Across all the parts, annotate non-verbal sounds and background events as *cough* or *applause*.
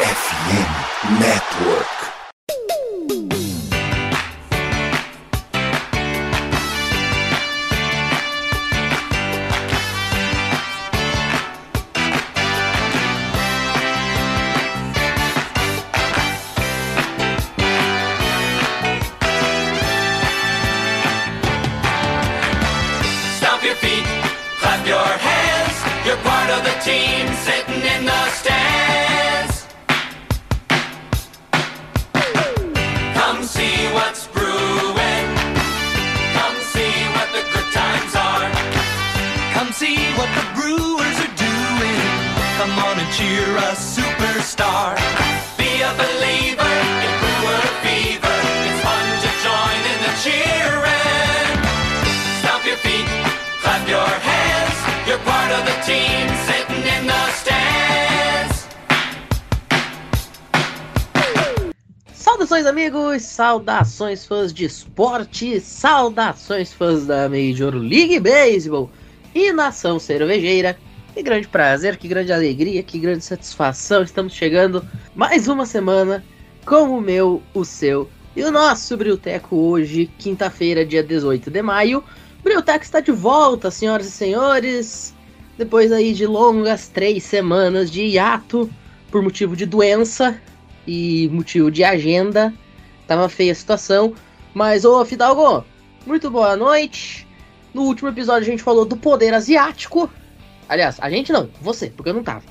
FM Network. Saudações, fãs de esporte! Saudações, fãs da Major League Baseball e nação cervejeira! Que grande prazer, que grande alegria, que grande satisfação! Estamos chegando mais uma semana com o meu, o seu e o nosso Brilteco hoje, quinta-feira, dia 18 de maio. Brilteco está de volta, senhoras e senhores! Depois aí de longas três semanas de hiato por motivo de doença, e motivo de agenda. Tava feia a situação. Mas, ô Fidalgo, muito boa noite. No último episódio a gente falou do poder asiático. Aliás, a gente não, você, porque eu não tava.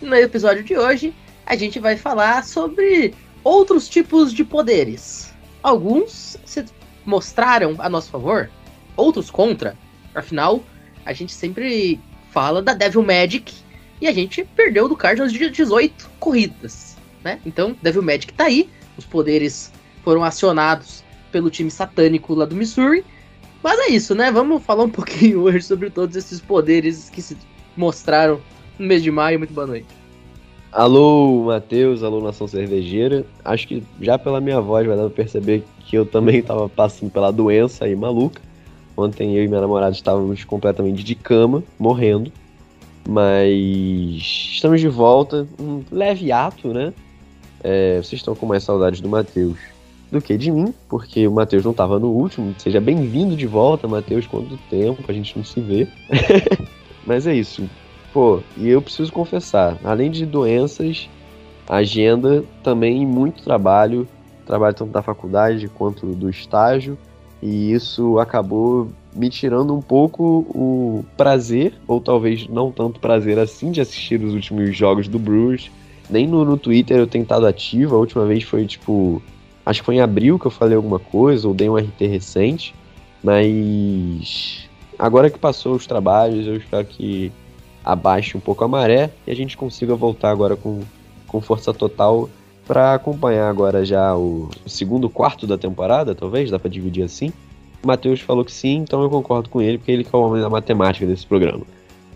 No episódio de hoje, a gente vai falar sobre outros tipos de poderes. Alguns se mostraram a nosso favor, outros contra. Afinal, a gente sempre fala da Devil Magic e a gente perdeu do Cardinals de 18 corridas né? Então, Devil Magic tá aí, os poderes foram acionados pelo time satânico lá do Missouri. Mas é isso, né? Vamos falar um *laughs* pouquinho hoje sobre todos esses poderes que se mostraram no mês de maio. Muito boa noite. Alô, Matheus, alô, Nação Cervejeira. Acho que já pela minha voz vai dar pra perceber que eu também *laughs* tava passando pela doença aí maluca. Ontem eu e minha namorada estávamos completamente de cama, morrendo. Mas estamos de volta, um leve ato, né? É, vocês estão com mais saudades do Matheus do que de mim, porque o Matheus não estava no último. Seja bem-vindo de volta, Matheus. Quanto tempo a gente não se vê. *laughs* Mas é isso. Pô, e eu preciso confessar, além de doenças, agenda, também muito trabalho, trabalho tanto da faculdade quanto do estágio, e isso acabou me tirando um pouco o prazer, ou talvez não tanto prazer assim, de assistir os últimos jogos do Brewers. Nem no, no Twitter eu tenho estado ativo, a última vez foi tipo. Acho que foi em abril que eu falei alguma coisa, ou dei um RT recente, mas. Agora que passou os trabalhos, eu espero que abaixe um pouco a maré e a gente consiga voltar agora com, com força total para acompanhar agora já o, segundo quarto da temporada, talvez, dá para dividir assim. O Matheus falou que sim, então eu concordo com ele, porque ele que é o homem da matemática desse programa.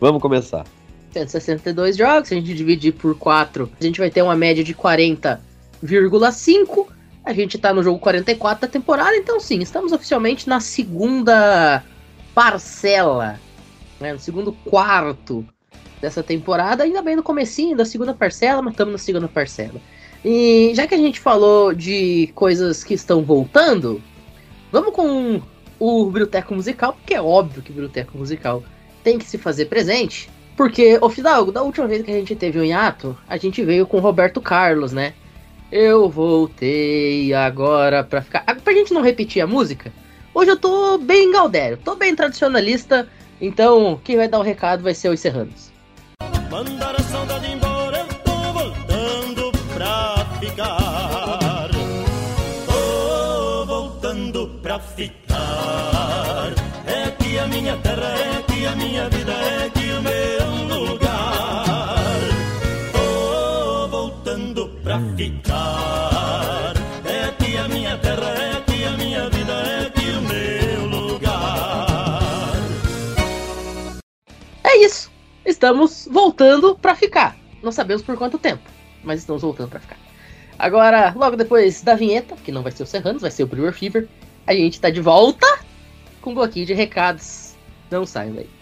Vamos começar. 162 jogos, se a gente dividir por 4, a gente vai ter uma média de 40,5. A gente tá no jogo 44 da temporada, então sim, estamos oficialmente na segunda parcela, né, no segundo quarto dessa temporada, ainda bem no comecinho da segunda parcela, mas estamos na segunda parcela. E já que a gente falou de coisas que estão voltando, vamos com o Biblioteco Musical, porque é óbvio que o Biblioteco Musical tem que se fazer presente. Porque, ô Fidalgo, da última vez que a gente teve um hiato, a gente veio com o Roberto Carlos, né? Eu voltei agora pra ficar. Ah, Pra gente não repetir a música, hoje eu tô bem Galdério, tô bem tradicionalista, então quem vai dar o recado vai ser os Serranos. Mandar a saudade embora, eu tô voltando pra ficar. Tô voltando pra ficar. É aqui a minha terra, é aqui a minha vida, é aqui É aqui a minha terra, é aqui a minha vida, é aqui o meu lugar. É isso. Estamos voltando pra ficar. Não sabemos por quanto tempo, mas estamos voltando pra ficar. Agora, logo depois da vinheta, que não vai ser o Serranos, vai ser o Brewer Fever, a gente tá de volta com um bloquinho de recados. Não saiam daí.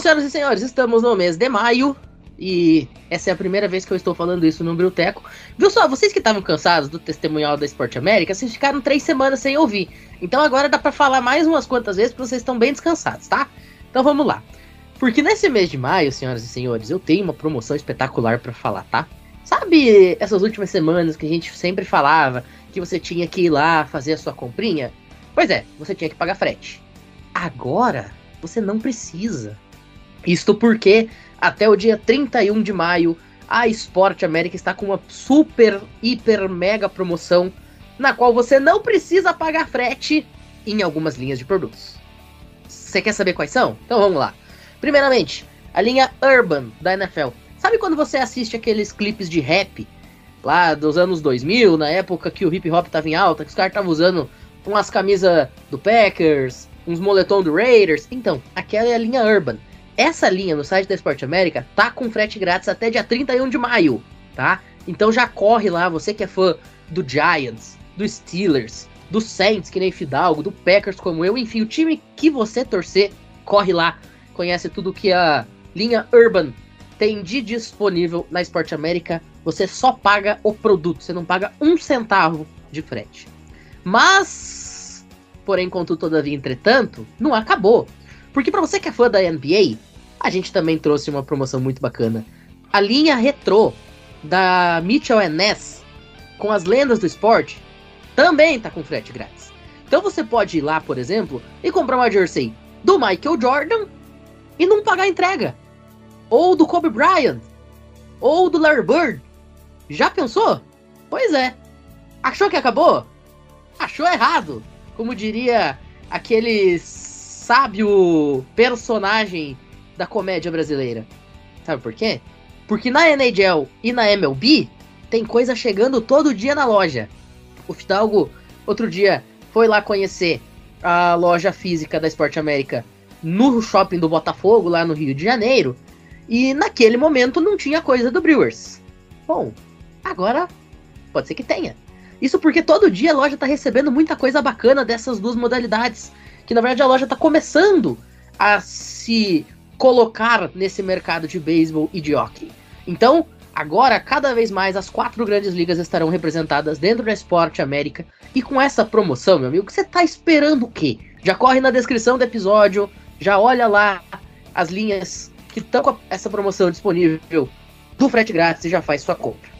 Senhoras e senhores, estamos no mês de maio e essa é a primeira vez que eu estou falando isso no Brilteco. Viu só, vocês que estavam cansados do testemunhal da Esporte América, vocês ficaram três semanas sem ouvir. Então agora dá pra falar mais umas quantas vezes porque vocês estão bem descansados, tá? Então vamos lá. Porque nesse mês de maio, senhoras e senhores, eu tenho uma promoção espetacular pra falar, tá? Sabe essas últimas semanas que a gente sempre falava que você tinha que ir lá fazer a sua comprinha? Pois é, você tinha que pagar frete. Agora você não precisa. Isto porque até o dia 31 de maio a Sport América está com uma super, hiper, mega promoção na qual você não precisa pagar frete em algumas linhas de produtos. Você quer saber quais são? Então vamos lá. Primeiramente, a linha Urban da NFL. Sabe quando você assiste aqueles clipes de rap lá dos anos 2000, na época que o hip hop tava em alta, que os caras estavam usando umas camisas do Packers, uns moletom do Raiders? Então, aquela é a linha Urban. Essa linha no site da Esporte América tá com frete grátis até dia 31 de maio, tá? Então já corre lá, você que é fã do Giants, do Steelers, do Saints, que nem Fidalgo, do Packers como eu, enfim, o time que você torcer, corre lá, conhece tudo que a linha Urban tem de disponível na Esporte América. Você só paga o produto, você não paga um centavo de frete. Mas, porém, contudo, todavia, entretanto, não acabou. Porque para você que é fã da NBA, a gente também trouxe uma promoção muito bacana. A linha retrô da Mitchell Ness com as lendas do esporte também tá com frete grátis. Então você pode ir lá, por exemplo, e comprar uma jersey do Michael Jordan e não pagar a entrega. Ou do Kobe Bryant. Ou do Larry Bird. Já pensou? Pois é. Achou que acabou? Achou errado. Como diria aquele sábio personagem da comédia brasileira. Sabe por quê? Porque na NHL e na MLB tem coisa chegando todo dia na loja. O Fidalgo, outro dia, foi lá conhecer a loja física da Esporte América no shopping do Botafogo, lá no Rio de Janeiro. E naquele momento não tinha coisa do Brewers. Bom, agora pode ser que tenha. Isso porque todo dia a loja tá recebendo muita coisa bacana dessas duas modalidades. Que na verdade a loja tá começando a se colocar nesse mercado de beisebol e de hockey. Então, agora, cada vez mais, as quatro grandes ligas estarão representadas dentro da Esporte América. E com essa promoção, meu amigo, você tá esperando o quê? Já corre na descrição do episódio, já olha lá as linhas que estão com essa promoção disponível do frete grátis e já faz sua compra.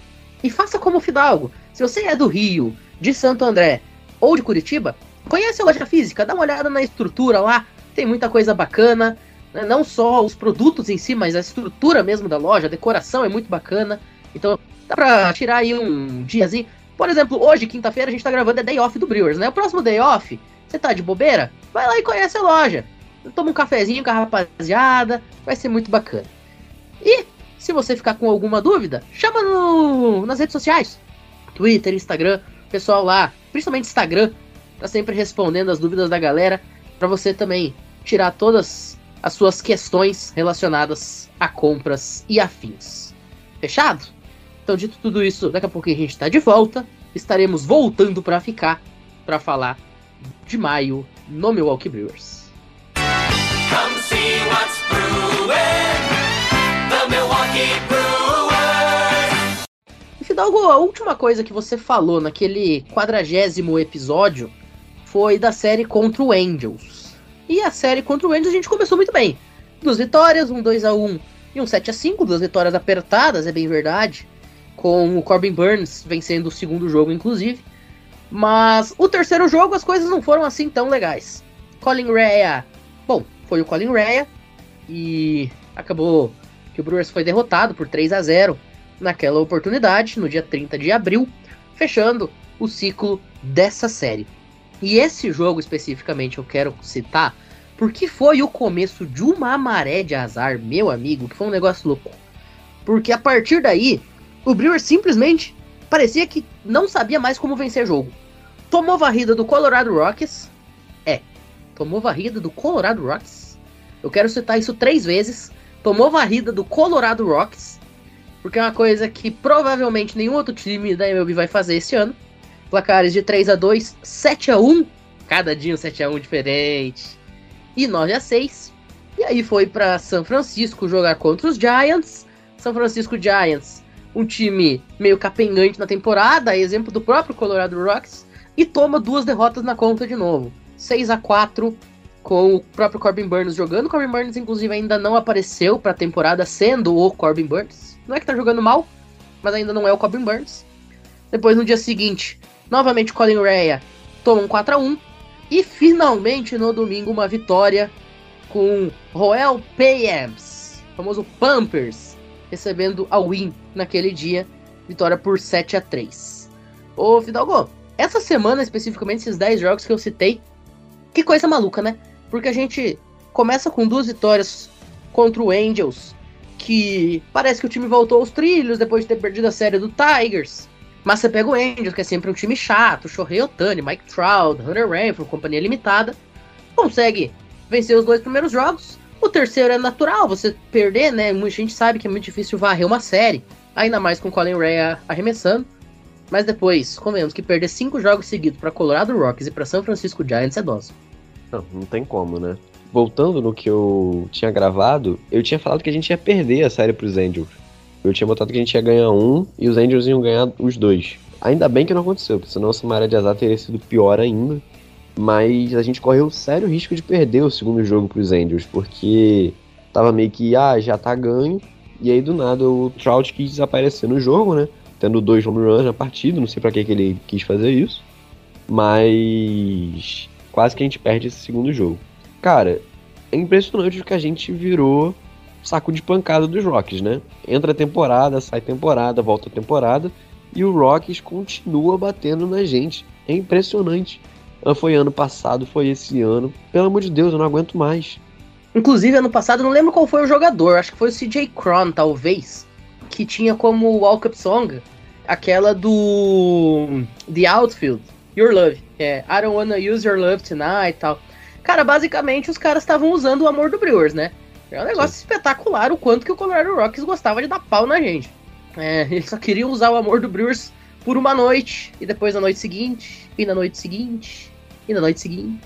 E faça como o Fidalgo. Se você é do Rio, de Santo André ou de Curitiba, conhece a loja física, dá uma olhada na estrutura lá, tem muita coisa bacana. né? Não só os produtos em si, mas a estrutura mesmo da loja, a decoração é muito bacana. Então dá pra tirar aí um diazinho. Por exemplo, hoje, quinta-feira, a gente tá gravando é Day Off do Brewers, né? O próximo Day Off, você tá de bobeira? Vai lá e conhece a loja. Toma um cafezinho com a rapaziada, vai ser muito bacana. E se você ficar com alguma dúvida, chama no, nas redes sociais. Twitter, Instagram, pessoal lá, principalmente Instagram, tá sempre respondendo as dúvidas da galera, para você também tirar todas as suas questões relacionadas a compras e afins. Fechado? Então, dito tudo isso, daqui a pouquinho a gente tá de volta. Estaremos voltando para ficar para falar de maio no Milwaukee Brewers. Come see what's brewing. The Milwaukee Brewers. E Fidalgo, a última coisa que você falou naquele quadragésimo episódio foi da série contra o Angels. E a série contra o Angels a gente começou muito bem. Duas vitórias, um 2x1 e um 7x5, duas vitórias apertadas, é bem verdade. Com o Corbin Burns vencendo o segundo jogo, inclusive. Mas o terceiro jogo as coisas não foram assim tão legais. Colin Rea, bom, foi o Colin Rea e acabou que o Brewers foi derrotado por 3 a 0 naquela oportunidade, no dia 30 de abril, fechando o ciclo dessa série. E esse jogo especificamente eu quero citar porque foi o começo de uma maré de azar, meu amigo, que foi um negócio louco. Porque a partir daí, o Brewers simplesmente parecia que não sabia mais como vencer jogo. Tomou varrida do Colorado Rockies. É, tomou varrida do Colorado Rockies. Eu quero citar isso três vezes. Tomou varrida do Colorado Rockies. Porque é uma coisa que provavelmente nenhum outro time da MLB vai fazer esse ano. Placares de 3 a 2 7 a 1 Cada dia um 7 a 1 diferente. E 9 a 6 E aí foi para São Francisco jogar contra os Giants. São Francisco Giants, um time meio capengante na temporada, exemplo do próprio Colorado Rocks, e toma duas derrotas na conta de novo. 6 a 4 com o próprio Corbin Burns jogando. Corbin Burns, inclusive, ainda não apareceu para a temporada, sendo o Corbin Burns. Não é que tá jogando mal, mas ainda não é o Corbin Burns. Depois, no dia seguinte, novamente Colin Rea toma um 4 a 1 E finalmente, no domingo, uma vitória com Royal Payams, famoso Pampers, recebendo a win naquele dia. Vitória por 7 a 3 Ô, Fidalgo, essa semana, especificamente, esses 10 jogos que eu citei, que coisa maluca, né? Porque a gente começa com duas vitórias contra o Angels, que parece que o time voltou aos trilhos depois de ter perdido a série do Tigers. Mas você pega o Angels, que é sempre um time chato, Shohei Otani, Mike Trout, Hunter Renfro, companhia limitada, consegue vencer os dois primeiros jogos. O terceiro é natural, você perder, né? Muita gente sabe que é muito difícil varrer uma série, ainda mais com o Colin Ray arremessando. Mas depois, convenhamos que perder cinco jogos seguidos para Colorado Rockies e para São Francisco Giants é dose. Não, não tem como, né? Voltando no que eu tinha gravado, eu tinha falado que a gente ia perder a série pros Angels. Eu tinha botado que a gente ia ganhar um e os Angels iam ganhar os dois. Ainda bem que não aconteceu, porque senão essa maré de azar teria sido pior ainda. Mas a gente correu sério risco de perder o segundo jogo pros Angels, porque tava meio que, ah, já tá ganho. E aí do nada o Trout quis desaparecer no jogo, né? Tendo dois home runs na partida, não sei pra que, que ele quis fazer isso. Mas quase que a gente perde esse segundo jogo. Cara, é impressionante o que a gente virou saco de pancada dos Rockies, né? Entra temporada, sai temporada, volta temporada e o Rockies continua batendo na gente. É impressionante. Foi ano passado, foi esse ano. Pelo amor de Deus, eu não aguento mais. Inclusive, ano passado, não lembro qual foi o jogador, acho que foi o CJ Cron, talvez, que tinha como walk-up song aquela do The Outfield, Your Love. É, I don't wanna use your love tonight e tal. Cara, basicamente os caras estavam usando o amor do Brewers, né? É um negócio Sim. espetacular o quanto que o Colorado Rockies gostava de dar pau na gente. É, eles só queriam usar o amor do Brewers por uma noite, e depois na noite seguinte, e na noite seguinte, e na noite seguinte.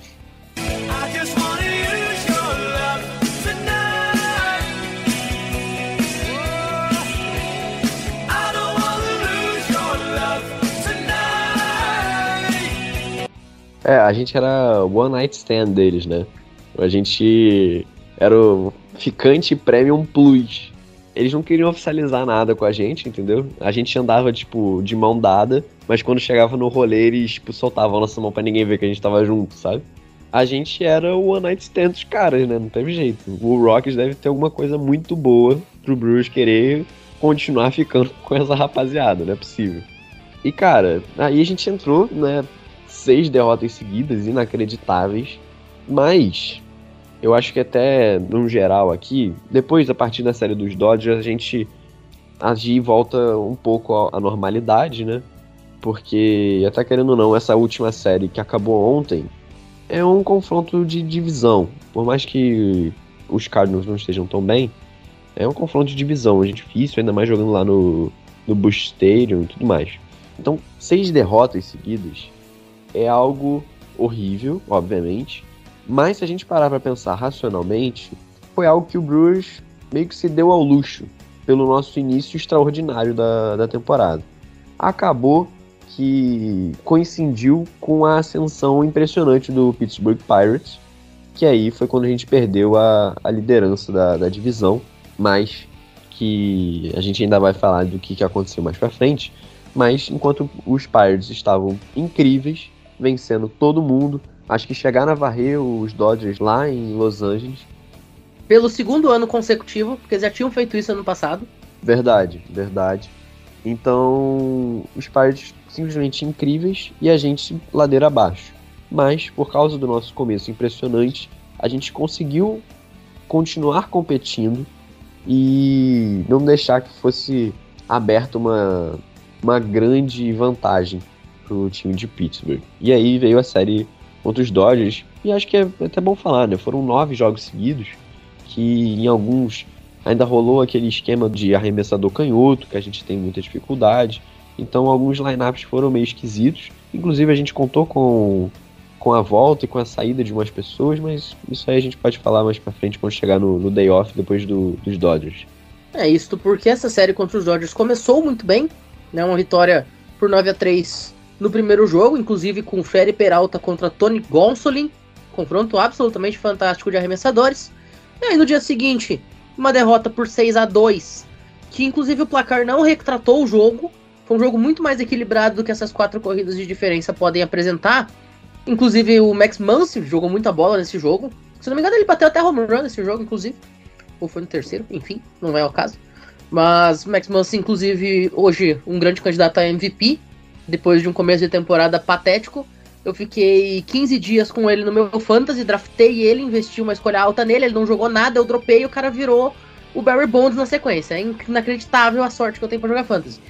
É, a gente era one night stand deles, né? A gente era o ficante premium plus. Eles não queriam oficializar nada com a gente, entendeu? A gente andava, tipo, de mão dada, mas quando chegava no rolê, eles, tipo, soltavam a nossa mão pra ninguém ver que a gente tava junto, sabe? A gente era o One Night Stand dos caras, né? Não teve jeito. O Rockets deve ter alguma coisa muito boa pro Bruce querer continuar ficando com essa rapaziada, não é possível. E, cara, aí a gente entrou, né? Seis derrotas seguidas, inacreditáveis. Mas eu acho que até, no geral aqui, depois, a partir da série dos Dodgers, a gente agir volta um pouco à normalidade, né? Porque, até querendo ou não, essa última série que acabou ontem é um confronto de divisão. Por mais que os Cardinals não estejam tão bem, é um confronto de divisão. É difícil, ainda mais jogando lá no, no Busch Stadium e tudo mais. Então, seis derrotas seguidas é algo horrível, obviamente. Mas se a gente parar para pensar racionalmente, foi algo que o Brewers meio que se deu ao luxo pelo nosso início extraordinário da, da temporada. Acabou que coincidiu com a ascensão impressionante do Pittsburgh Pirates, que aí foi quando a gente perdeu a, a liderança da, da divisão, mas que a gente ainda vai falar do que, que aconteceu mais para frente. Mas enquanto os Pirates estavam incríveis, vencendo todo mundo, Acho que chegaram a varrer os Dodgers lá em Los Angeles. Pelo segundo ano consecutivo, porque eles já tinham feito isso ano passado. Verdade, verdade. Então, os Pirates simplesmente incríveis e a gente ladeira abaixo. Mas, por causa do nosso começo impressionante, a gente conseguiu continuar competindo e não deixar que fosse aberta uma, uma grande vantagem para o time de Pittsburgh. E aí veio a série contra os Dodgers. E acho que é até bom falar, né? Foram nove jogos seguidos, que em alguns ainda rolou aquele esquema de arremessador canhoto, que a gente tem muita dificuldade. Então alguns lineups foram meio esquisitos. Inclusive a gente contou com com a volta e com a saída de umas pessoas, mas isso aí a gente pode falar mais pra frente quando chegar no, no day off depois do, dos Dodgers. É isso porque essa série contra os Dodgers começou muito bem, né? Uma vitória por 9 a 3 no primeiro jogo, inclusive com Ferry Peralta contra Tony Gonsolin, confronto absolutamente fantástico de arremessadores. E aí no dia seguinte, uma derrota por 6 a 2 que inclusive o placar não retratou o jogo. Foi um jogo muito mais equilibrado do que essas quatro corridas de diferença podem apresentar. Inclusive o Max Muncy jogou muita bola nesse jogo. Se não me engano, ele bateu até home run nesse jogo, inclusive. Ou foi no terceiro, enfim, não é o caso. Mas Max Muncy, inclusive, hoje um grande candidato a MVP. Depois de um começo de temporada patético. Eu fiquei 15 dias com ele no meu fantasy, draftei ele, investi uma escolha alta nele, ele não jogou nada, eu dropei e o cara virou o Barry Bonds na sequência. É inacreditável a sorte que eu tenho pra jogar fantasy.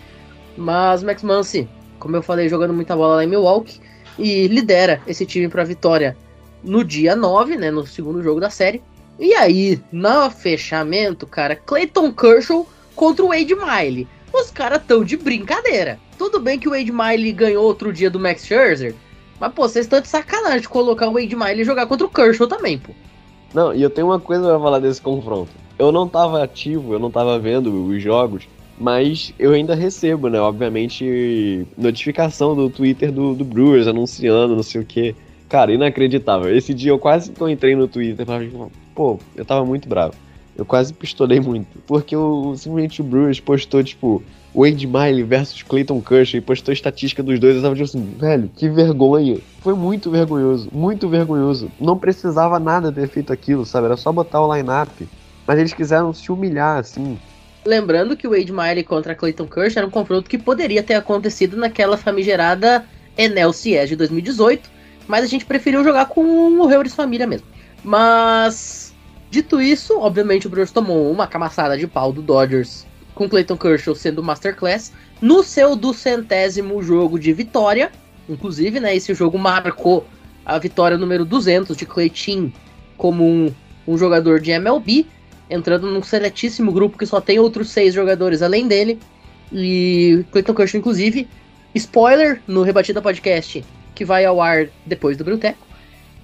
Mas Max Muncy, como eu falei, jogando muita bola lá em Milwaukee, e lidera esse time para vitória no dia 9, né, no segundo jogo da série. E aí, no fechamento, cara, Clayton Kershaw contra o Wade Miley. Os caras tão de brincadeira. Tudo bem que o Wade Miley ganhou outro dia do Max Scherzer, mas pô, vocês estão de sacanagem de colocar o Wade Miley jogar contra o Kershaw também, pô. Não, e eu tenho uma coisa pra falar desse confronto. Eu não tava ativo, eu não tava vendo os jogos, mas eu ainda recebo, né? Obviamente, notificação do Twitter do, do Brewers anunciando, não sei o que. Cara, inacreditável. Esse dia eu quase não entrei no Twitter pra pô, eu tava muito bravo. Eu quase pistolei muito. Porque o, simplesmente o Brewers postou, tipo, Wade Miley versus Clayton Kershaw e postou estatística dos dois. Eu tava tipo assim, velho, que vergonha. Foi muito vergonhoso, muito vergonhoso. Não precisava nada ter feito aquilo, sabe? Era só botar o line-up. Mas eles quiseram se humilhar, assim. Lembrando que o Wade Miley contra Clayton Kershaw era um confronto que poderia ter acontecido naquela famigerada NLCS de 2018, mas a gente preferiu jogar com o Heuris Família mesmo. Mas, dito isso, obviamente o Brewers tomou uma camaçada de pau do Dodgers, com Clayton Kershaw sendo Masterclass, no seu duzentésimo jogo de vitória, inclusive, né, esse jogo marcou a vitória número 200 de Clayton como um, um jogador de MLB, entrando num seletíssimo grupo que só tem outros seis jogadores além dele. E Clayton Kershaw, inclusive, spoiler no Rebatida Podcast, que vai ao ar depois do Bruteco.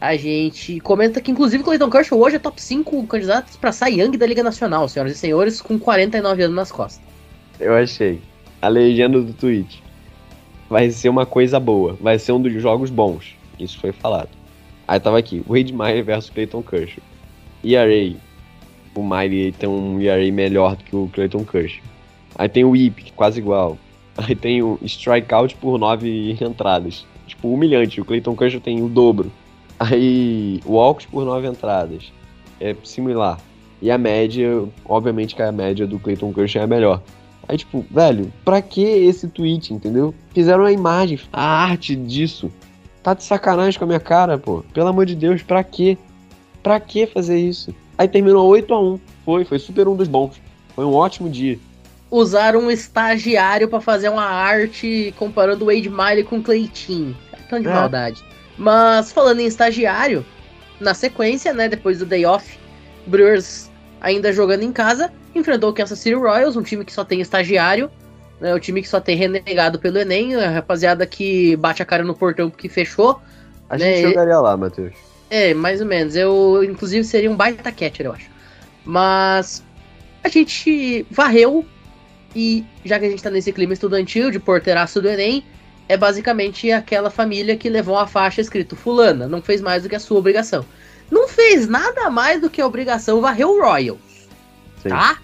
A gente comenta que, inclusive, Clayton Kershaw hoje é top 5 candidatos para Cy Young da Liga Nacional, senhoras e senhores, com 49 anos nas costas. Eu achei. A legenda do tweet. Vai ser uma coisa boa. Vai ser um dos jogos bons. Isso foi falado. Aí tava aqui, Wade Meyer versus Clayton Kershaw. ERA, o Miley tem um ERA melhor do que o Clayton Kershaw. Aí tem o whip, é quase igual. Aí tem o strikeout por nove entradas. Tipo, humilhante. O Clayton Kershaw tem o dobro. Aí, walks por nove entradas. É similar. E a média, obviamente que a média do Clayton Kershaw é melhor. Aí, tipo, velho, pra que esse tweet, entendeu? Fizeram a imagem, a arte disso. Tá de sacanagem com a minha cara, pô. Pelo amor de Deus, pra quê? Pra que fazer isso? Aí terminou 8 a 1 Foi, foi super um dos bons. Foi um ótimo dia. Usaram um estagiário para fazer uma arte comparando o Wade Miley com o Clayton. Tão de É. maldade. Mas falando em estagiário, na sequência, né, depois do day off, Brewers ainda jogando em casa, enfrentou o Kansas City Royals, um time que só tem estagiário, né, o time que só tem renegado pelo Enem, a rapaziada que bate a cara no portão porque fechou. A Né, gente e- jogaria lá, Matheus. É, mais ou menos. Eu, inclusive, seria um baita catcher, eu acho. Mas a gente varreu e já que a gente tá nesse clima estudantil de porteiraço do Enem, é basicamente aquela família que levou a faixa escrito fulana, não fez mais do que a sua obrigação. Não fez nada mais do que a obrigação varreu o Royals, Sim. tá?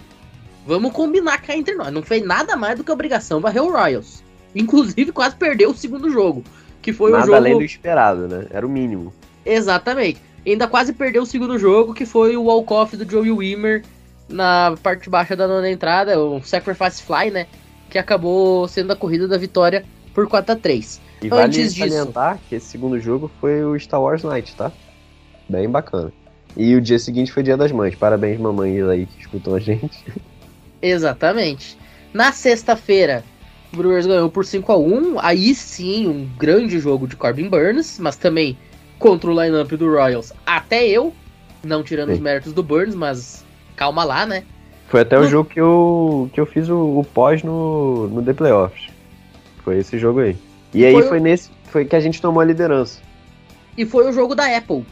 Vamos combinar cá entre nós. Não fez nada mais do que a obrigação varreu o Royals. Inclusive quase perdeu o segundo jogo, que foi o Nada jogo além do esperado, né? Era o mínimo. Exatamente. Ainda quase perdeu o segundo jogo, que foi o walk-off do Joey Wimmer na parte baixa da nona entrada, o Sacrifice Fly, né? Que acabou sendo a corrida da vitória por 4 a 3 E vale Antes disso. salientar que esse segundo jogo foi o Star Wars Night, tá? Bem bacana. E o dia seguinte foi Dia das Mães. Parabéns, mamães aí que escutam a gente. *laughs* Exatamente. Na sexta-feira, o Brewers ganhou por 5 a 1 Aí sim, um grande jogo de Corbin Burns, mas também contra o lineup do Royals. Até eu, não tirando os Sim. méritos do Burns, mas calma lá, né? Foi até o jogo que eu, que eu fiz o, o pós no, no The Playoffs. Foi esse jogo aí. E aí Foi o- foi nesse foi que a gente tomou a liderança. E foi o jogo da Apple.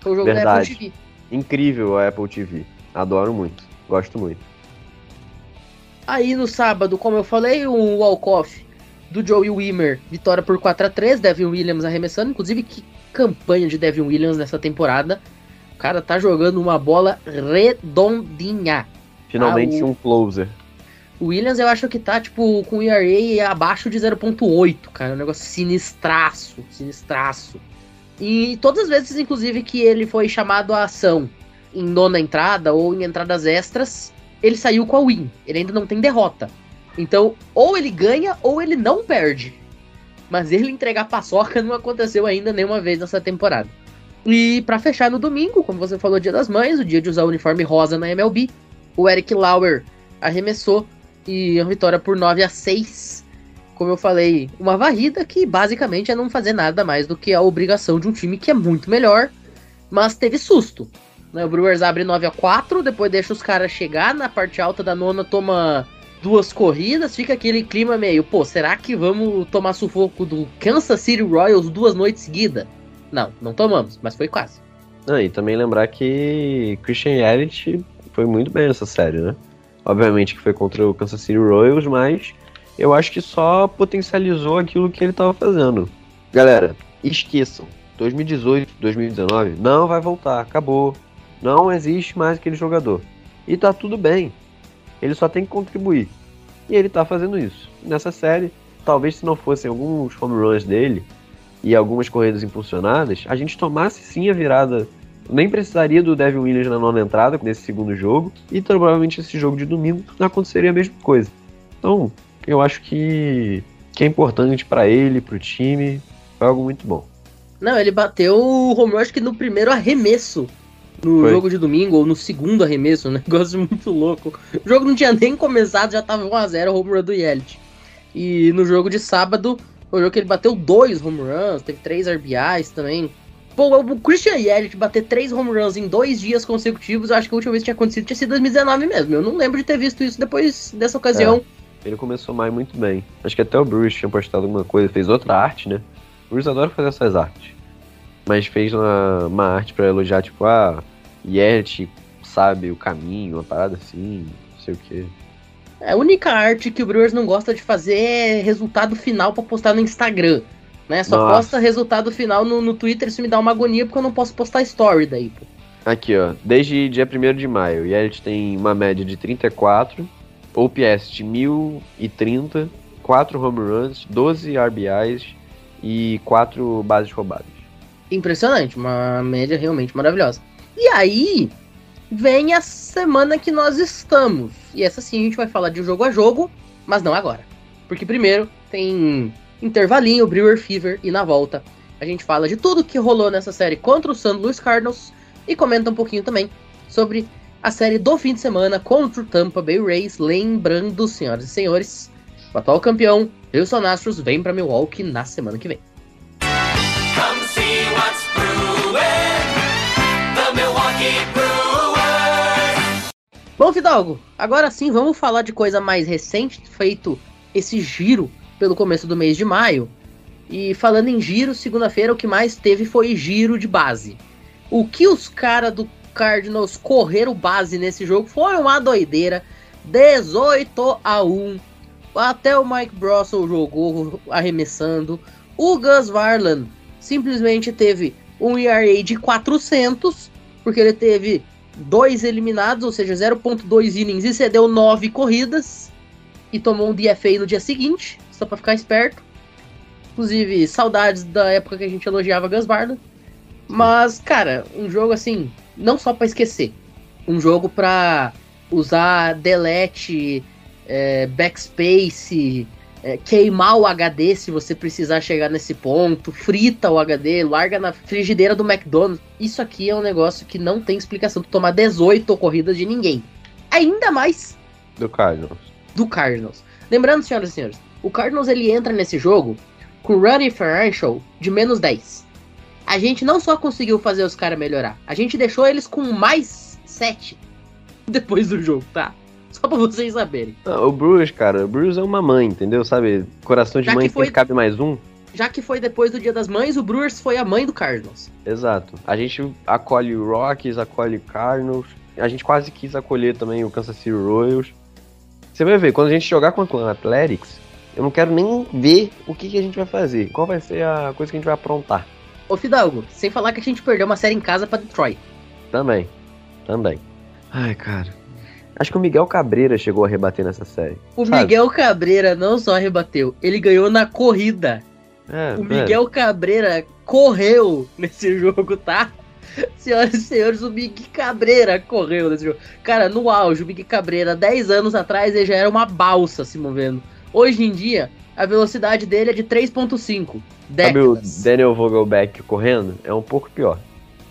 Foi o jogo da Verdade. Apple TV. Incrível a Apple TV. Adoro muito. Gosto muito. Aí no sábado, como eu falei, um walk-off do Joey Wimmer, vitória por 4 a 3 Devin Williams arremessando. Inclusive, que campanha de Devin Williams nessa temporada. O cara tá jogando uma bola redondinha. Finalmente Ah, o- um closer. O Williams eu acho que tá, tipo, com ERA abaixo de 0.8, cara. É um negócio sinistraço, sinistraço. E todas as vezes, inclusive, que ele foi chamado à ação em nona entrada ou em entradas extras, ele saiu com a win. Ele ainda não tem derrota. Então, ou ele ganha ou ele não perde. Mas ele entregar paçoca não aconteceu ainda nenhuma vez nessa temporada. E pra fechar no domingo, como você falou, dia das mães, o dia de usar o uniforme rosa na MLB, o Eric Lauer arremessou e uma vitória por 9 a 6. Como eu falei, uma varrida que basicamente é não fazer nada mais do que a obrigação de um time que é muito melhor, mas teve susto. né? O Brewers abre 9 a 4, depois deixa os caras chegar na parte alta da nona, toma duas corridas, fica aquele clima meio, pô, será que vamos tomar sufoco do Kansas City Royals duas noites seguidas? Não, não tomamos, mas foi quase. Ah, e também lembrar que Christian Yelich foi muito bem nessa série, né? Obviamente que foi contra o Kansas City Royals, mas eu acho que só potencializou aquilo que ele estava fazendo. Galera, esqueçam. 2018, 2019 não vai voltar, acabou. Não existe mais aquele jogador. E tá tudo bem. Ele só tem que contribuir. E ele tá fazendo isso. Nessa série, talvez se não fossem alguns home runs dele e algumas corridas impulsionadas, a gente tomasse sim a virada nem precisaria do Devin Williams na nona entrada nesse segundo jogo. E provavelmente esse jogo de domingo aconteceria a mesma coisa. Então, eu acho que, que é importante pra ele, pro time. Foi algo muito bom. Não, ele bateu o home run acho que no primeiro arremesso no Foi. jogo de domingo, ou no segundo arremesso, *laughs* um negócio muito louco. O jogo não tinha nem começado, já tava 1x0 o home run do Yelich. E no jogo de sábado, foi o jogo que ele bateu dois home runs, teve três RBIs também. Pô, o Christian Yelich bater três home runs em dois dias consecutivos, eu acho que a última vez que tinha acontecido tinha sido 2019 mesmo. Eu não lembro de ter visto isso depois dessa ocasião. Ele começou mais muito bem. Acho que até o Bruce tinha postado alguma coisa, fez outra arte, né? O Bruce adora fazer essas artes. Mas fez uma, uma arte pra elogiar, tipo, ah, Yelich sabe o caminho, uma parada assim, não sei o quê. É, A única arte que o Brewers não gosta de fazer é resultado final pra postar no Instagram. Né? Só Nossa. posta resultado final no, no Twitter, isso me dá uma agonia porque eu não posso postar story daí, pô. Aqui, ó. Desde dia 1 de maio, Yelich tem uma média de 34, OPS de 1030, 4 home runs, 12 RBIs e 4 bases roubadas. Impressionante, uma média realmente maravilhosa. E aí, vem a semana que nós estamos. E essa sim a gente vai falar de jogo a jogo, mas não agora. Porque primeiro tem intervalinho, Brewer Fever, e na volta a gente fala de tudo que rolou nessa série contra o St. Louis Cardinals e comenta um pouquinho também sobre a série do fim de semana contra o Tampa Bay Rays. Lembrando, senhoras e senhores, o atual campeão, Houston Astros, vem para Milwaukee na semana que vem. Bom, Fidalgo, agora sim vamos falar de coisa mais recente, feito esse giro pelo começo do mês de maio. E falando em giro, segunda-feira o que mais teve foi giro de base. O que os caras do Cardinals correram base nesse jogo foi uma doideira. 18 a 1. Até o Mike Brossel jogou arremessando. O Gus Varland simplesmente teve um ERA de 400, porque ele teve dois eliminados, ou seja, 0.2 innings e cedeu nove corridas e tomou um DFA no dia seguinte, só pra ficar esperto. Inclusive, saudades da época que a gente elogiava Gus Varland. Mas, cara, um jogo assim, não só pra esquecer, um jogo pra usar delete, é, backspace, é, queimar o HD se você precisar chegar nesse ponto, frita o HD, larga na frigideira do McDonald's. Isso aqui é um negócio que não tem explicação de tomar 18 corridas de ninguém. Ainda mais Do Cardinals. do Cardinals. Lembrando, senhoras e senhores, o Cardinals ele entra nesse jogo com running differential de menos 10. A gente não só conseguiu fazer os caras melhorar, a gente deixou eles com mais 7 *laughs* depois do jogo, tá? Só pra vocês saberem. Ah, o Bruce, cara, o Bruce é uma mãe, entendeu? Sabe? Coração de Já mãe que foi- cabe mais um. já que foi depois do Dia das Mães, o Brewers foi a mãe do Cardinals. Exato. A gente acolhe o Rockies, acolhe o Cardinals. A gente quase quis acolher também o Kansas City Royals. Você vai ver, quando a gente jogar contra o Athletics, eu não quero nem ver o que, que a gente vai fazer. Qual vai ser a coisa que a gente vai aprontar. Ô Fidalgo, sem falar que a gente perdeu uma série em casa pra Detroit. Também. Também. Ai, cara. Acho que o Miguel Cabreira chegou a rebater nessa série. O Sabe? Miguel Cabreira não só rebateu, ele ganhou na corrida. É, O é. Miguel Cabreira correu nesse jogo, tá? *laughs* Senhoras e senhores, o Miguel Cabreira correu nesse jogo. Cara, no auge, o Miguel Cabreira, 10 anos atrás, ele já era uma balsa se movendo. Hoje em dia, a velocidade dele é de 3.5. Sabe o. Daniel Vogelbeck correndo? É um pouco pior.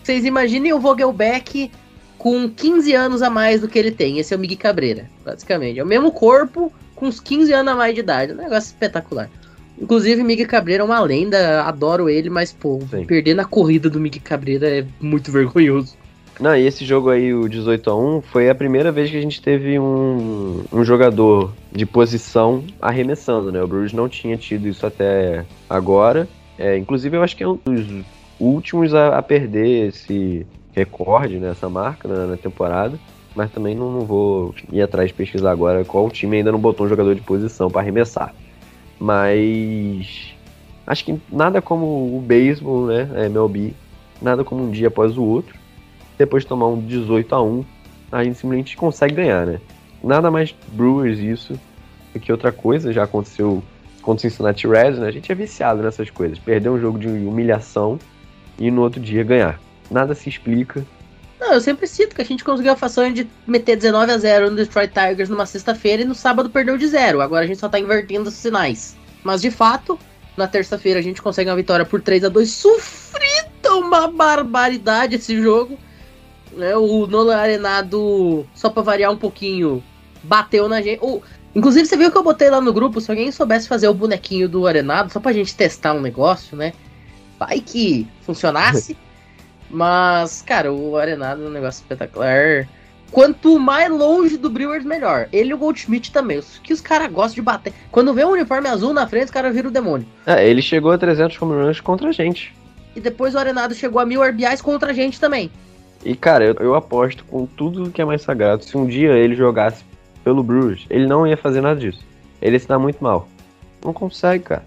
Vocês imaginem o Vogelbeck com 15 anos a mais do que ele tem. Esse é o Miguel Cabreira, basicamente. É o mesmo corpo com uns 15 anos a mais de idade. Um negócio espetacular. Inclusive, Miguel Cabreira é uma lenda, adoro ele, mas, pô, Sim. perder na corrida do Miguel Cabreira é muito vergonhoso. Não, e esse jogo aí, o 18 a 1 foi a primeira vez que a gente teve um, um jogador de posição arremessando, né? O Brewers não tinha tido isso até agora. É, inclusive, eu acho que é um dos últimos a, a perder esse recorde, né? Essa marca na, na temporada. Mas também não, não vou ir atrás pesquisar agora qual time ainda não botou um jogador de posição para arremessar. Mas acho que nada como o beisebol, né? É MLB. Nada como um dia após o outro depois de tomar um 18 a 1 a gente simplesmente consegue ganhar, né? Nada mais Brewers isso do que outra coisa, já aconteceu contra o Cincinnati Reds, né? A gente é viciado nessas coisas, perder um jogo de humilhação e no outro dia ganhar. Nada se explica. Não, eu sempre cito que a gente conseguiu a façanha de meter 19 a 0 no Detroit Tigers numa sexta-feira e no sábado perdeu de zero. Agora a gente só tá invertendo os sinais. Mas de fato, na terça-feira a gente consegue uma vitória por 3 a 2 Sofrida uma barbaridade esse jogo. Né, o Nolan Arenado, só pra variar um pouquinho, bateu na gente. O- inclusive, você viu que eu botei lá no grupo, se alguém soubesse fazer o bonequinho do Arenado, só pra gente testar um negócio, né? Vai que funcionasse. *laughs* Mas, cara, o Arenado é um negócio espetacular. Quanto mais longe do Brewers, melhor. Ele e o Goldschmidt também. Os que os caras gostam de bater. Quando vê um uniforme azul na frente, os caras viram o demônio. É, ele chegou a 300 home runs contra a gente. E depois o Arenado chegou a mil RBIs contra a gente também. E cara, eu, eu aposto com tudo que é mais sagrado, se um dia ele jogasse pelo Brewers, ele não ia fazer nada disso. Ele ia se dar muito mal. Não consegue, cara.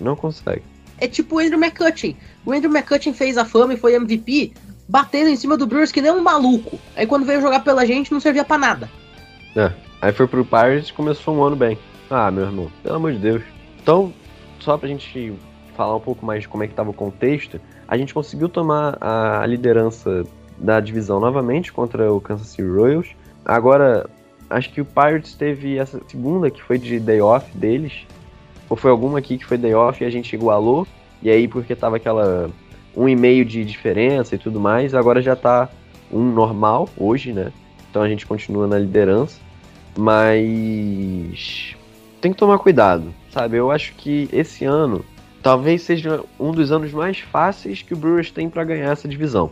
Não consegue. É tipo o Andrew McCutcheon. O Andrew McCutcheon fez a fama e foi MVP batendo em cima do Brewers que nem um maluco. Aí quando veio jogar pela gente, não servia pra nada. Aí foi pro Pirates e começou um ano bem. Ah, meu irmão, pelo amor de Deus. Então, só pra gente falar um pouco mais de como é que tava o contexto, a gente conseguiu tomar a liderança da divisão novamente contra o Kansas City Royals. Agora, acho que o Pirates teve essa segunda que foi de day off deles, ou foi alguma aqui que foi day off e a gente igualou, e aí porque tava aquela um e meio de diferença e tudo mais, agora já tá um normal hoje, né? Então a gente continua na liderança, mas tem que tomar cuidado, sabe? Eu acho que esse ano talvez seja um dos anos mais fáceis que o Brewers tem para ganhar essa divisão,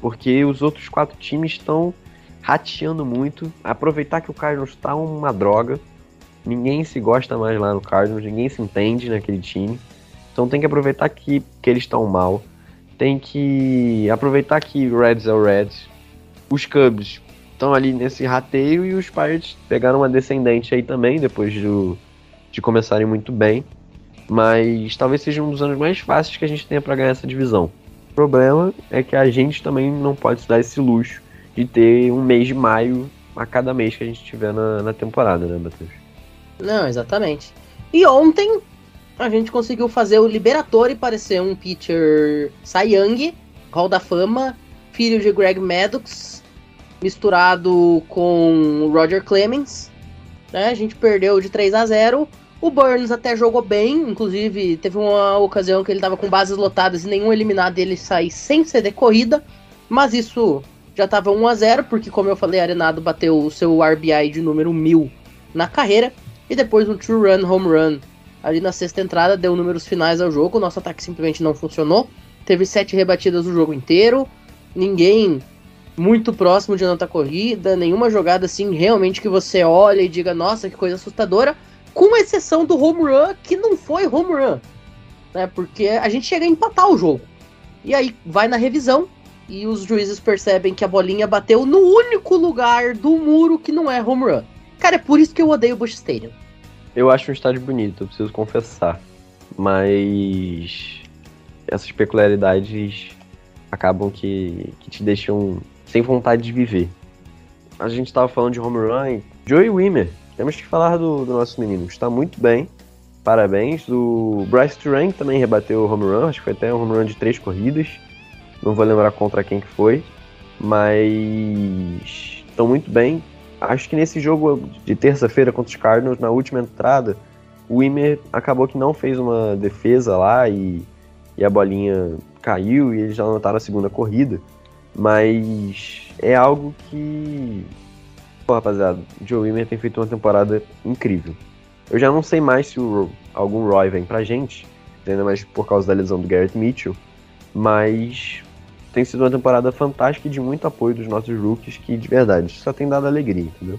porque os outros quatro times estão rateando muito. Aproveitar que o Cardinals tá uma droga, ninguém se gosta mais lá no Cardinals, ninguém se entende naquele time. Então tem que aproveitar que, que eles estão mal. Tem que aproveitar que Reds é o Reds. Os Cubs estão ali nesse rateio e os Pirates pegaram uma descendente aí também, depois do, de começarem muito bem. Mas talvez seja um dos anos mais fáceis que a gente tenha para ganhar essa divisão. O problema é que a gente também não pode se dar esse luxo de ter um mês de maio a cada mês que a gente tiver na, na temporada, né, Matheus? Não, exatamente. E ontem a gente conseguiu fazer o Liberatore parecer um pitcher Young, Hall da Fama, filho de Greg Maddox, misturado com Roger Clemens. Né? A gente perdeu de 3 a 0 O Burns até jogou bem, inclusive teve uma ocasião que ele estava com bases lotadas e nenhum eliminado dele sair sem ceder corrida, mas isso já estava 1 a 0 porque como eu falei, Arenado bateu o seu RBI de número 1000 na carreira e depois um true run, home run ali na sexta entrada deu números finais ao jogo. Nosso ataque simplesmente não funcionou. Teve sete rebatidas o jogo inteiro. Ninguém muito próximo de nota corrida. Nenhuma jogada assim realmente que você olha e diga, nossa, que coisa assustadora. Com exceção do home run, que não foi home run. né? Porque a gente chega a empatar o jogo. E aí vai na revisão e os juízes percebem que a bolinha bateu no único lugar do muro que não é home run. Cara, é por isso que eu odeio o Bush Stadium. Eu acho um estádio bonito, eu preciso confessar. Mas essas peculiaridades acabam que, que te deixam sem vontade de viver. A gente tava falando de home run. Joey Wimmer, temos que falar do, do nosso menino. Está muito bem. Parabéns. O Bryce Turan também rebateu o home run. Acho que foi até um home run de três corridas. Não vou lembrar contra quem que foi. Mas estão muito bem. Acho que nesse jogo de terça-feira contra os Cardinals, na última entrada, o Wimmer acabou que não fez uma defesa lá e, e a bolinha caiu e eles já anotaram a segunda corrida. Mas é algo que. Pô, rapaziada, o Joe Wimmer tem feito uma temporada incrível. Eu já não sei mais se o, algum Roy vem pra gente, ainda mais por causa da lesão do Garrett Mitchell, mas tem sido uma temporada fantástica e de muito apoio dos nossos rookies, que de verdade só tem dado alegria, entendeu?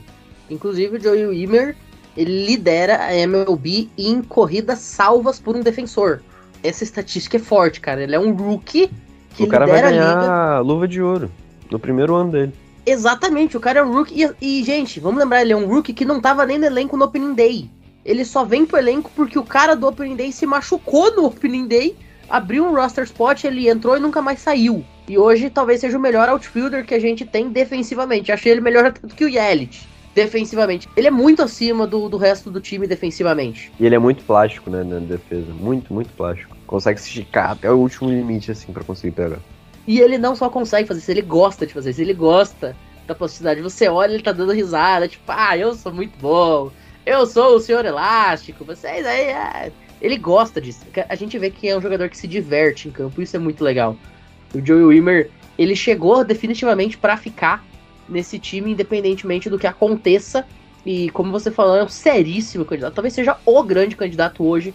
Inclusive, o Joey Wimmer ele lidera a MLB em corridas salvas por um defensor. Essa estatística é forte, cara. Ele é um rookie que o cara vai a ganhar liga. a luva de ouro no primeiro ano dele. Exatamente, o cara é um rookie. E, e, gente, vamos lembrar, ele é um rookie que não tava nem no elenco no Opening Day. Ele só vem pro elenco porque o cara do Opening Day se machucou no Opening Day, abriu um roster spot, ele entrou e nunca mais saiu. E hoje talvez seja o melhor outfielder que a gente tem defensivamente. Achei ele melhor do que o Yelich, defensivamente. Ele é muito acima do, do resto do time defensivamente. E ele é muito plástico, né, na defesa. Muito, muito plástico. Consegue se esticar até o último limite, assim, pra conseguir pegar. E ele não só consegue fazer isso, ele gosta de fazer isso, ele gosta da possibilidade. Você olha, ele tá dando risada, tipo, ah, eu sou muito bom, eu sou o senhor elástico, vocês aí. É... Ele gosta disso. A gente vê que é um jogador que se diverte em campo, isso é muito legal. O Joey Wimmer, ele chegou definitivamente para ficar nesse time, independentemente do que aconteça. E como você falou, é um seríssimo candidato. Talvez seja o grande candidato hoje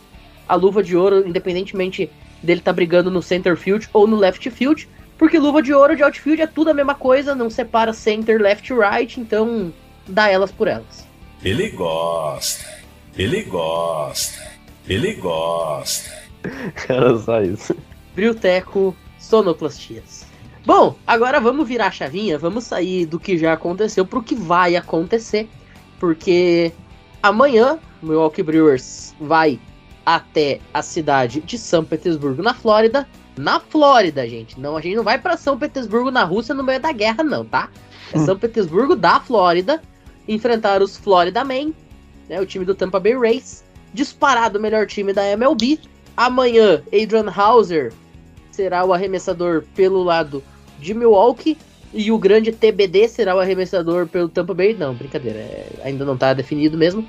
a luva de ouro, independentemente dele estar tá brigando no center field ou no left field. Porque luva de ouro de outfield é tudo a mesma coisa, não separa center, left right, então dá elas por elas. Ele gosta, ele gosta, ele gosta. *laughs* Era só isso. Brilteco Sonoplastias. Bom, agora vamos virar a chavinha, vamos sair do que já aconteceu pro que vai acontecer, porque amanhã o Milwaukee Brewers vai até a cidade de São Petersburgo, na Flórida. Na Flórida, gente. Não, a gente não vai para São Petersburgo, na Rússia, no meio da guerra, não, tá? É São Petersburgo da Flórida. Enfrentar os Florida Man, né, o time do Tampa Bay Rays. Disparado o melhor time da MLB. Amanhã, Adrian Hauser será o arremessador pelo lado de Milwaukee. E o grande TBD será o arremessador pelo Tampa Bay. Não, brincadeira. é- ainda não tá definido mesmo.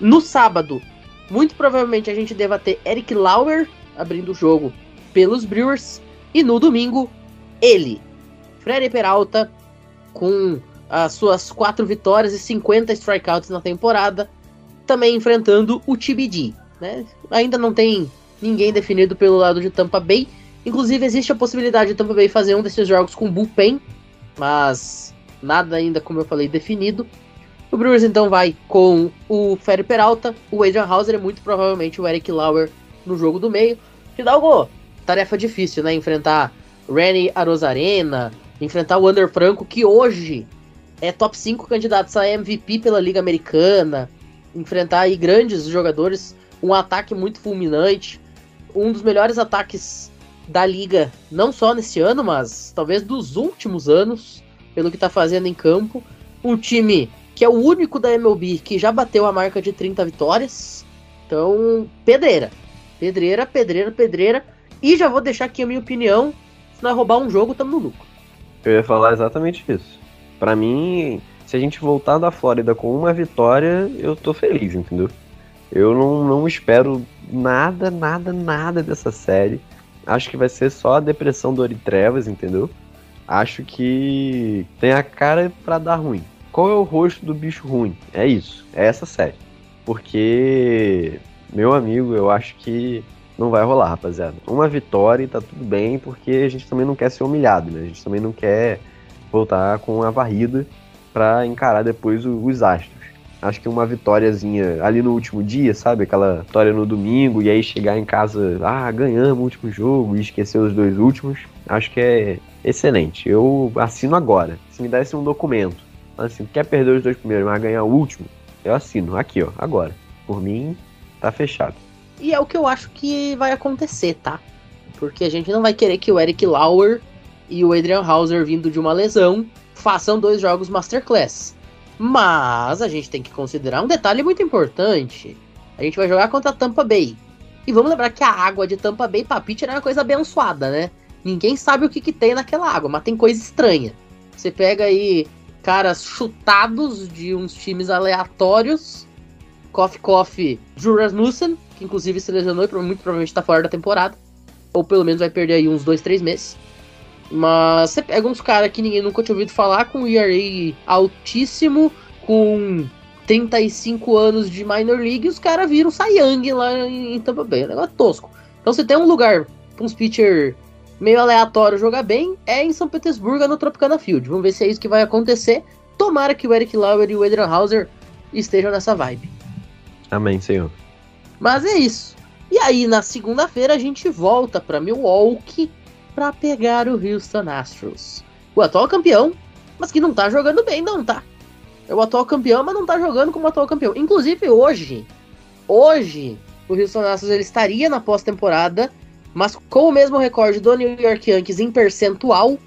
No sábado, muito provavelmente a gente deva ter Eric Lauer abrindo o jogo pelos Brewers. E no domingo, ele, Freddy Peralta, com as suas quatro vitórias e 50 strikeouts na temporada, também enfrentando o TBD. Né? Ainda não tem ninguém definido pelo lado de Tampa Bay. Inclusive, existe a possibilidade de Tampa Bay fazer um desses jogos com bullpen, mas nada ainda, como eu falei, definido. O Brewers então vai com o Ferry Peralta, o Adrian Hauser e muito provavelmente o Eric Lauer no jogo do meio. Fidalgo, tarefa difícil, né? Enfrentar Rennie Arozarena, enfrentar o Wander Franco, que hoje é top 5 candidatos a MVP pela Liga Americana, enfrentar aí grandes jogadores, um ataque muito fulminante, um dos melhores ataques da liga, não só nesse ano, mas talvez dos últimos anos, pelo que tá fazendo em campo. Um time que é o único da MLB que já bateu a marca de 30 vitórias. Então, pedreira. Pedreira, pedreira, pedreira. E já vou deixar aqui a minha opinião. Se nós roubar um jogo, tamo no lucro. Eu ia falar exatamente isso. Pra mim, se a gente voltar da Flórida com uma vitória, eu tô feliz, entendeu? Eu não, não espero nada, nada, nada dessa série. Acho que vai ser só a depressão do Trevas, entendeu? Acho que tem a cara pra dar ruim. Qual é o rosto do bicho ruim? É isso, é essa série. Porque, meu amigo, eu acho que não vai rolar, rapaziada. Uma vitória e tá tudo bem, porque a gente também não quer ser humilhado, né? A gente também não quer voltar com a varrida pra encarar depois os astros. Acho que uma vitóriazinha ali no último dia, sabe? Aquela vitória no domingo e aí chegar em casa, ah, ganhamos o último jogo e esquecer os dois últimos. Acho que é excelente. Eu assino agora. Se me desse um documento, assim, quer perder os dois primeiros, mas ganhar o último, eu assino. Aqui, ó, agora. Por mim, tá fechado. E é o que eu acho que vai acontecer, tá? Porque a gente não vai querer que o Eric Lauer e o Adrian Hauser, vindo de uma lesão, façam dois jogos Masterclass. Mas a gente tem que considerar um detalhe muito importante. A gente vai jogar contra a Tampa Bay. E vamos lembrar que a água de Tampa Bay pra pitcher é uma coisa abençoada, né? Ninguém sabe o que, que tem naquela água, mas tem coisa estranha. Você pega aí caras chutados de uns times aleatórios. Coffee Coffee, Drew Rasmussen, que inclusive se lesionou e muito provavelmente tá fora da temporada. Ou pelo menos vai perder aí uns 2, 3 meses. Mas você pega uns caras que ninguém nunca tinha ouvido falar, com ERA altíssimo, com 35 anos de minor league, e os caras viram Young lá em Tampa Bay. É um negócio tosco. Então você tem um lugar pra uns pitcher meio aleatório jogar bem, é em São Petersburgo, no Tropicana Field. Vamos ver se é isso que vai acontecer. Tomara que o Eric Lauer e o Adrian Hauser estejam nessa vibe. Amém, senhor. Mas é isso. E aí, na segunda-feira, a gente volta para Milwaukee para pegar o Houston Astros. O atual campeão, mas que não tá jogando bem, não, tá? É o atual campeão, mas não tá jogando como atual campeão. Inclusive, hoje, hoje, o Houston Astros ele estaria na pós-temporada, mas com o mesmo recorde do New York Yankees em percentual.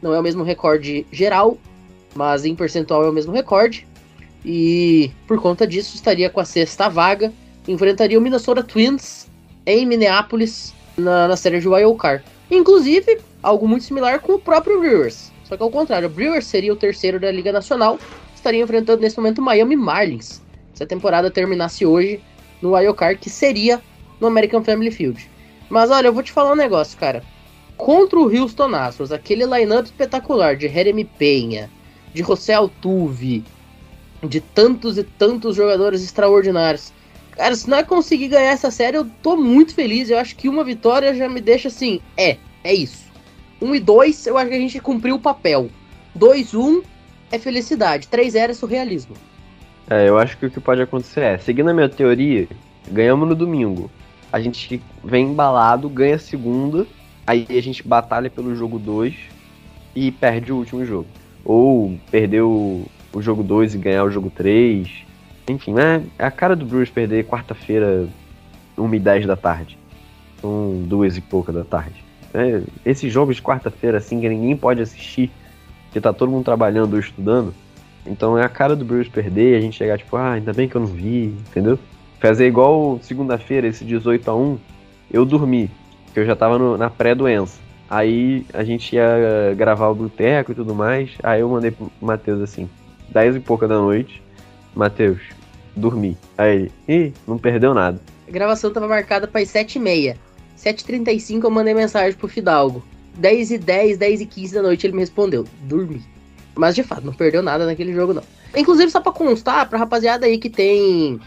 Não é o mesmo recorde geral, mas em percentual é o mesmo recorde. E por conta disso, estaria com a sexta vaga enfrentaria o Minnesota Twins em Minneapolis na, na série de Wild Card. Inclusive, algo muito similar com o próprio Brewers. Só que ao contrário, o Brewers seria o terceiro da Liga Nacional, estaria enfrentando nesse momento o Miami Marlins. Se a temporada terminasse hoje no Wild Card, que seria no American Family Field. Mas olha, eu vou te falar um negócio, cara. Contra o Houston Astros, aquele lineup espetacular de Jeremy Penha, de José Altuve, de tantos e tantos jogadores extraordinários. Cara, se nós conseguir ganhar essa série, eu tô muito feliz. Eu acho que uma vitória já me deixa assim, é, é isso. 1 um e 2, eu acho que a gente cumpriu o papel. 2 1 um é felicidade, 3 0 é surrealismo. É, eu acho que o que pode acontecer é, seguindo a minha teoria, ganhamos no domingo. A gente vem embalado, ganha a segunda, aí a gente batalha pelo jogo 2 e perde o último jogo. Ou perdeu o jogo 2 e ganhar o jogo 3 enfim, né? É a cara do Brewers perder quarta-feira, 1 e 10 da tarde. São duas e pouca da tarde. É, esses jogos de quarta-feira, assim, que ninguém pode assistir, que tá todo mundo trabalhando ou estudando. Então é a cara do Brewers perder e a gente chegar tipo, ah, ainda bem que eu não vi, entendeu? Fazer igual segunda-feira, esse 18 a 1 eu dormi, que eu já tava no, na pré-doença. Aí a gente ia gravar o boteco e tudo mais. Aí eu mandei pro Matheus assim, 10 e pouca da noite. Matheus, dormi. Aí ele, ih, não perdeu nada. A gravação tava marcada para as 7h30. 7h35 eu mandei mensagem pro Fidalgo. 10 e 10, 10 e 15 da noite ele me respondeu, dormi. Mas de fato, não perdeu nada naquele jogo não. Inclusive, só pra constar, pra rapaziada aí que tem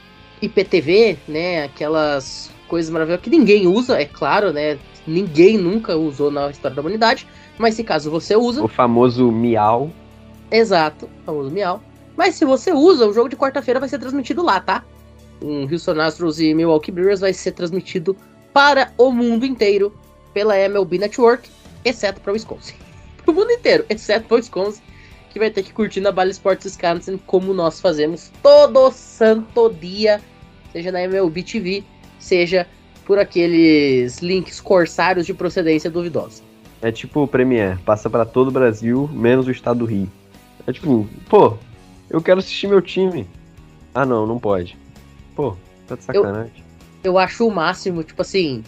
IPTV, né, aquelas coisas maravilhosas que ninguém usa, é claro, né, ninguém nunca usou na história da humanidade, mas se caso você usa... O famoso miau. Exato, famoso miau. Mas se você usa, o jogo de quarta-feira vai ser transmitido lá, tá? Um Houston Astros e Milwaukee Brewers vai ser transmitido para o mundo inteiro pela MLB Network, exceto para o Wisconsin. *laughs* Para o mundo inteiro, exceto para o Wisconsin, que vai ter que curtir na Bally Sports Wisconsin, como nós fazemos todo santo dia, seja na MLB TV, seja por aqueles links corsários de procedência duvidosa. É tipo o Premier, passa para todo o Brasil, menos o estado do Rio. É tipo, pô, eu quero assistir meu time. Ah, não, não pode. Pô, tá de sacanagem. Eu, eu acho o máximo, tipo assim,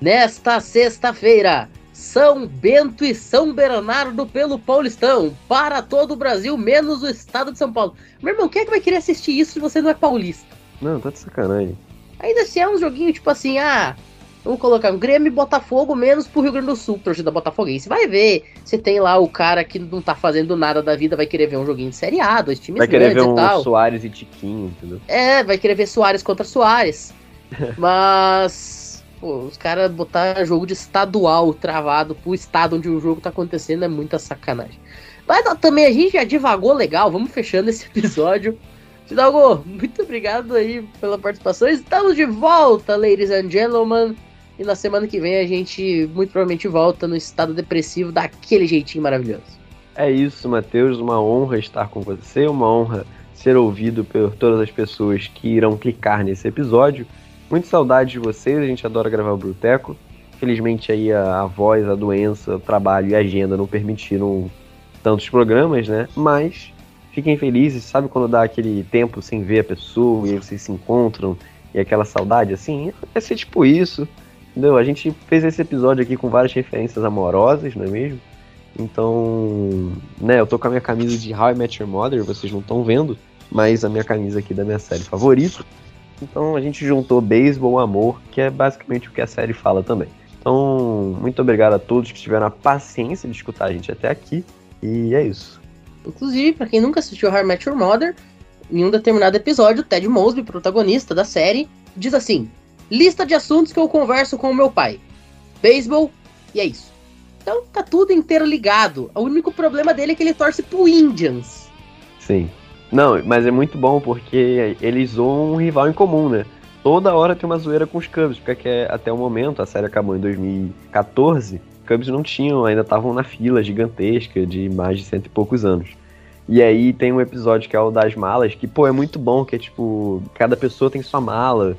nesta sexta-feira, São Bento e São Bernardo pelo Paulistão, para todo o Brasil, menos o estado de São Paulo. Meu irmão, quem é que vai querer assistir isso se você não é paulista? Não, tá de sacanagem. Ainda se é um joguinho tipo assim, ah, Vamos colocar um Grêmio e Botafogo menos pro Rio Grande do Sul, torcida botafoguense. Vai ver. Você tem lá o cara que não tá fazendo nada da vida, vai querer ver um joguinho de Série A, dois times Vai querer ver um tal. Soares e Tiquinho, entendeu? É, vai querer ver Soares contra Soares. *laughs* Mas. Pô, os caras botar jogo de estadual travado pro estado onde o jogo tá acontecendo é muita sacanagem. Mas também a gente já divagou legal, vamos fechando esse *laughs* episódio. Fidalgo, muito obrigado aí pela participação. Estamos de volta, ladies and gentlemen. E na semana que vem a gente muito provavelmente volta no estado depressivo daquele jeitinho maravilhoso. É isso, Matheus. Uma honra estar com você, uma honra ser ouvido por todas as pessoas que irão clicar nesse episódio. Muito saudade de vocês, a gente adora gravar o Bruteco. Felizmente aí a, a voz, a doença, o trabalho e a agenda não permitiram tantos programas, né? Mas fiquem felizes, sabe quando dá aquele tempo sem ver a pessoa e vocês se encontram e aquela saudade assim? Vai ser tipo isso, entendeu? A gente fez esse episódio aqui com várias referências amorosas, não é mesmo? Então, né, eu tô com a minha camisa de How I Met Your Mother, vocês não estão vendo, mas a minha camisa aqui da minha série favorita. Então a gente juntou beisebol, amor, que é basicamente o que a série fala também. Então, muito obrigado a todos que tiveram a paciência de escutar a gente até aqui. E é isso. Inclusive, pra quem nunca assistiu How I Met Your Mother, em um determinado episódio, Ted Mosby, protagonista da série, diz assim: Lista de assuntos que eu converso com o meu pai. Beisebol, e é isso. Então tá tudo inteiro ligado. O único problema dele é que ele torce pro Indians. Sim. Não, mas é muito bom porque eles zoam um rival em comum, né? Toda hora tem uma zoeira com os Cubs, porque é- até o momento, a série acabou em 2014, Cubs não tinham, ainda estavam na fila gigantesca de mais de cento e poucos anos. E aí tem um episódio que é o das malas, que, pô, é muito bom, que é tipo, cada pessoa tem sua mala,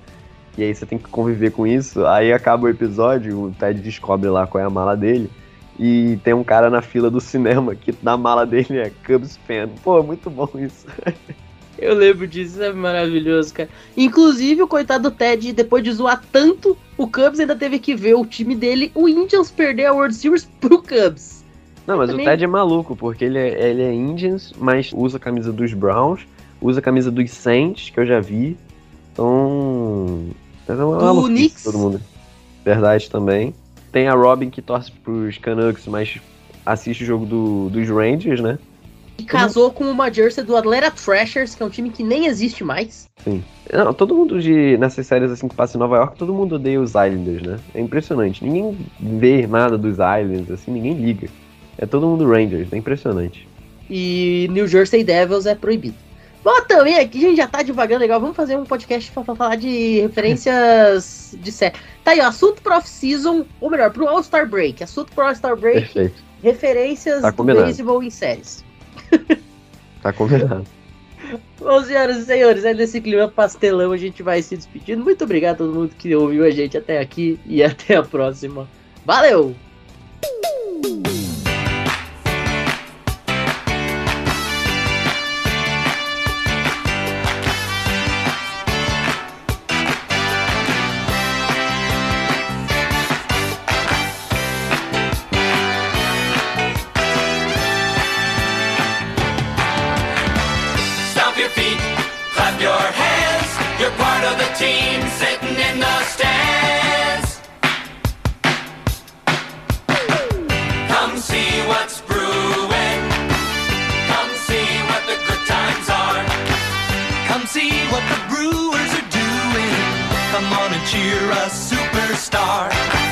e aí você tem que conviver com isso. Aí acaba o episódio, o Ted descobre lá qual é a mala dele, e tem um cara na fila do cinema que na mala dele é Cubs fan. Pô, muito bom isso. *laughs* Eu lembro disso, é maravilhoso, cara. Inclusive, o coitado do Ted, depois de zoar tanto, o Cubs ainda teve que ver o time dele, o Indians, perder a World Series pro Cubs. Não, mas Também- o Ted é maluco, porque ele é, ele é Indians, mas usa a camisa dos Browns, usa a camisa dos Saints, que eu já vi. Então. É uma Do maluquice Knicks. todo mundo. Verdade também. Tem a Robin que torce pros Canucks, mas assiste o jogo do- dos Rangers, né? E casou com uma jersey do Atlanta Thrashers, que é um time que nem existe mais. Não, todo mundo de nessas séries assim que passa em Nova York, todo mundo odeia os Islanders, né? É impressionante. Ninguém vê nada dos Islanders, assim, ninguém liga. É todo mundo Rangers, é impressionante. E New Jersey Devils é proibido. Bom, também aqui a gente já tá devagando legal. Vamos fazer um podcast pra, falar de referências de série. Tá aí, ó, assunto pro off-season, ou melhor, pro All-Star Break. Assunto pro All-Star Break, Perfeito. referências Tá do beisebol em séries. *laughs* Tá combinado. Bom, senhoras e senhores, é nesse clima pastelão a gente vai se despedindo. Muito obrigado a todo mundo que ouviu a gente até aqui e até a próxima. Valeu! star.